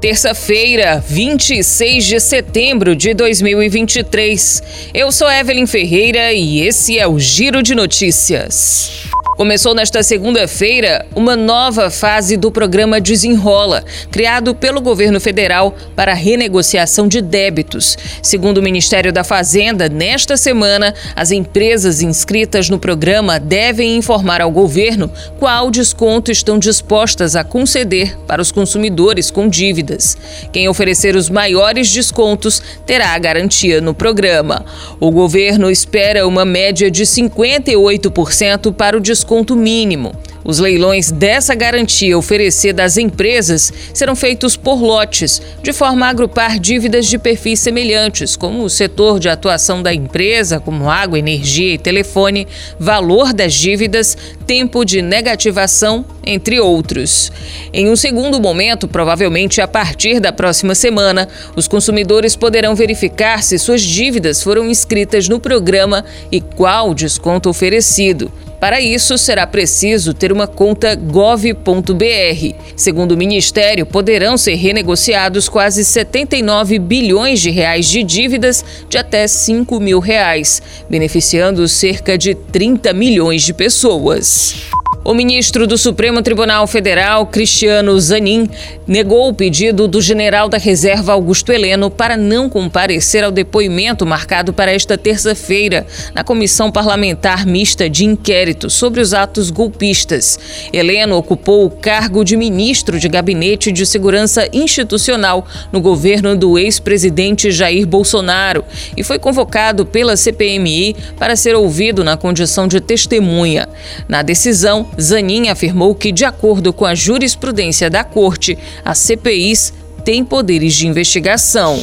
Terça-feira, 26 de setembro de 2023. Eu sou Evelyn Ferreira e esse é o Giro de Notícias. Começou nesta segunda-feira uma nova fase do programa Desenrola, criado pelo governo federal para renegociação de débitos. Segundo o Ministério da Fazenda, nesta semana, as empresas inscritas no programa devem informar ao governo qual desconto estão dispostas a conceder para os consumidores com dívidas. Quem oferecer os maiores descontos terá a garantia no programa. O governo espera uma média de 58% para o desconto desconto mínimo. Os leilões dessa garantia oferecida às empresas serão feitos por lotes, de forma a agrupar dívidas de perfis semelhantes, como o setor de atuação da empresa, como água, energia e telefone, valor das dívidas, tempo de negativação, entre outros. Em um segundo momento, provavelmente a partir da próxima semana, os consumidores poderão verificar se suas dívidas foram inscritas no programa e qual desconto oferecido. Para isso, será preciso ter uma conta gov.br. Segundo o Ministério, poderão ser renegociados quase 79 bilhões de reais de dívidas de até 5 mil reais, beneficiando cerca de 30 milhões de pessoas. O ministro do Supremo Tribunal Federal, Cristiano Zanin, negou o pedido do general da Reserva Augusto Heleno para não comparecer ao depoimento marcado para esta terça-feira na Comissão Parlamentar Mista de Inquérito sobre os atos golpistas. Heleno ocupou o cargo de ministro de Gabinete de Segurança Institucional no governo do ex-presidente Jair Bolsonaro e foi convocado pela CPMI para ser ouvido na condição de testemunha. Na decisão, Zanin afirmou que, de acordo com a jurisprudência da Corte, as CPIs têm poderes de investigação.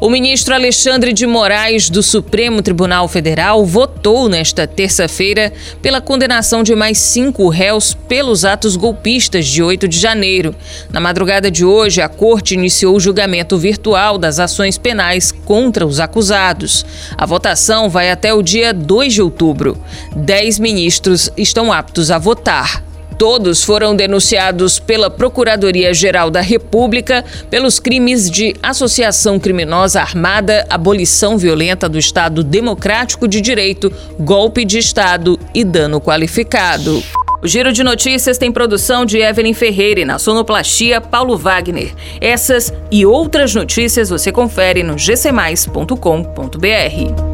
O ministro Alexandre de Moraes, do Supremo Tribunal Federal, votou nesta terça-feira pela condenação de mais cinco réus pelos atos golpistas de 8 de janeiro. Na madrugada de hoje, a corte iniciou o julgamento virtual das ações penais contra os acusados. A votação vai até o dia 2 de outubro. Dez ministros estão aptos a votar. Todos foram denunciados pela Procuradoria-Geral da República pelos crimes de associação criminosa armada, abolição violenta do Estado Democrático de Direito, golpe de Estado e dano qualificado. O Giro de Notícias tem produção de Evelyn Ferreira e na sonoplastia Paulo Wagner. Essas e outras notícias você confere no gcmais.com.br.